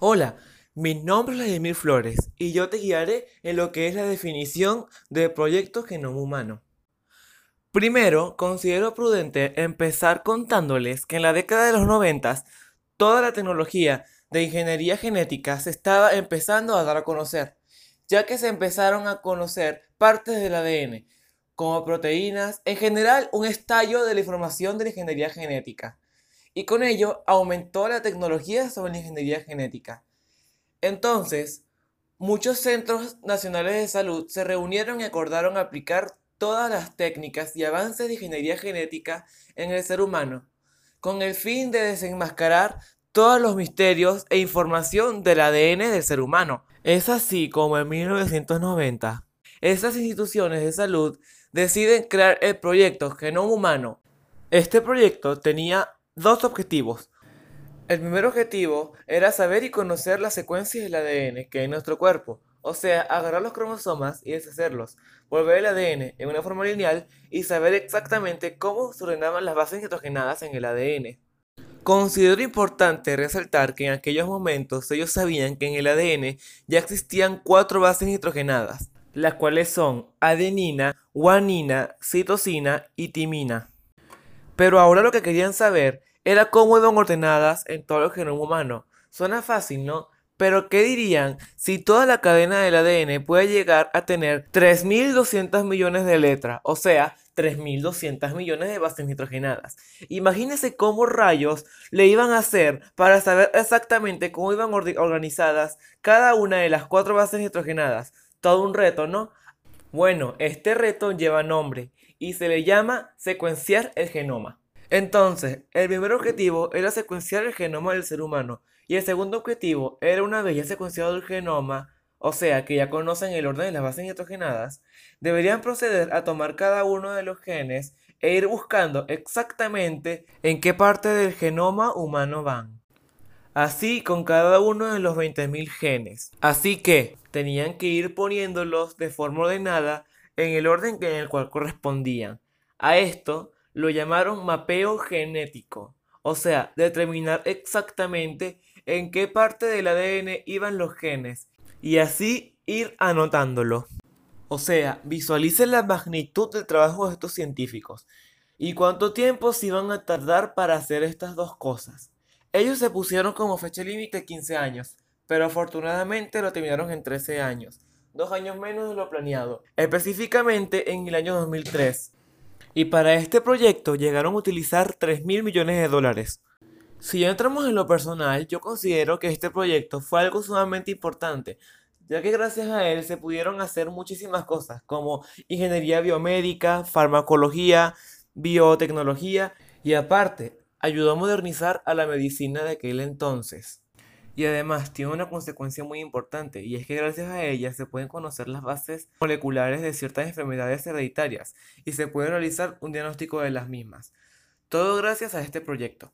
Hola, mi nombre es Vladimir Flores y yo te guiaré en lo que es la definición de proyecto genoma humano. Primero, considero prudente empezar contándoles que en la década de los 90 toda la tecnología de ingeniería genética se estaba empezando a dar a conocer, ya que se empezaron a conocer partes del ADN, como proteínas, en general un estallo de la información de la ingeniería genética y con ello aumentó la tecnología sobre la ingeniería genética. Entonces, muchos centros nacionales de salud se reunieron y acordaron aplicar todas las técnicas y avances de ingeniería genética en el ser humano, con el fin de desenmascarar todos los misterios e información del ADN del ser humano. Es así como en 1990, esas instituciones de salud deciden crear el proyecto Genoma Humano. Este proyecto tenía dos objetivos. El primer objetivo era saber y conocer las secuencias del ADN que hay en nuestro cuerpo, o sea, agarrar los cromosomas y deshacerlos, volver el ADN en una forma lineal y saber exactamente cómo se ordenaban las bases nitrogenadas en el ADN. Considero importante resaltar que en aquellos momentos ellos sabían que en el ADN ya existían cuatro bases nitrogenadas, las cuales son adenina, guanina, citosina y timina. Pero ahora lo que querían saber era cómo iban ordenadas en todo el genoma humano. Suena fácil, ¿no? Pero ¿qué dirían si toda la cadena del ADN puede llegar a tener 3.200 millones de letras? O sea, 3.200 millones de bases nitrogenadas. Imagínense cómo rayos le iban a hacer para saber exactamente cómo iban organizadas cada una de las cuatro bases nitrogenadas. Todo un reto, ¿no? Bueno, este reto lleva nombre y se le llama secuenciar el genoma. Entonces, el primer objetivo era secuenciar el genoma del ser humano y el segundo objetivo era una vez ya secuenciado el genoma, o sea que ya conocen el orden de las bases nitrogenadas, deberían proceder a tomar cada uno de los genes e ir buscando exactamente en qué parte del genoma humano van. Así con cada uno de los 20.000 genes. Así que tenían que ir poniéndolos de forma ordenada en el orden en el cual correspondían. A esto lo llamaron mapeo genético, o sea, determinar exactamente en qué parte del ADN iban los genes y así ir anotándolo. O sea, visualicen la magnitud del trabajo de estos científicos y cuánto tiempo se iban a tardar para hacer estas dos cosas. Ellos se pusieron como fecha límite 15 años, pero afortunadamente lo terminaron en 13 años, dos años menos de lo planeado, específicamente en el año 2003 y para este proyecto llegaron a utilizar 3 mil millones de dólares. Si ya entramos en lo personal, yo considero que este proyecto fue algo sumamente importante, ya que gracias a él se pudieron hacer muchísimas cosas, como ingeniería biomédica, farmacología, biotecnología, y aparte, ayudó a modernizar a la medicina de aquel entonces. Y además tiene una consecuencia muy importante, y es que gracias a ella se pueden conocer las bases moleculares de ciertas enfermedades hereditarias y se puede realizar un diagnóstico de las mismas. Todo gracias a este proyecto.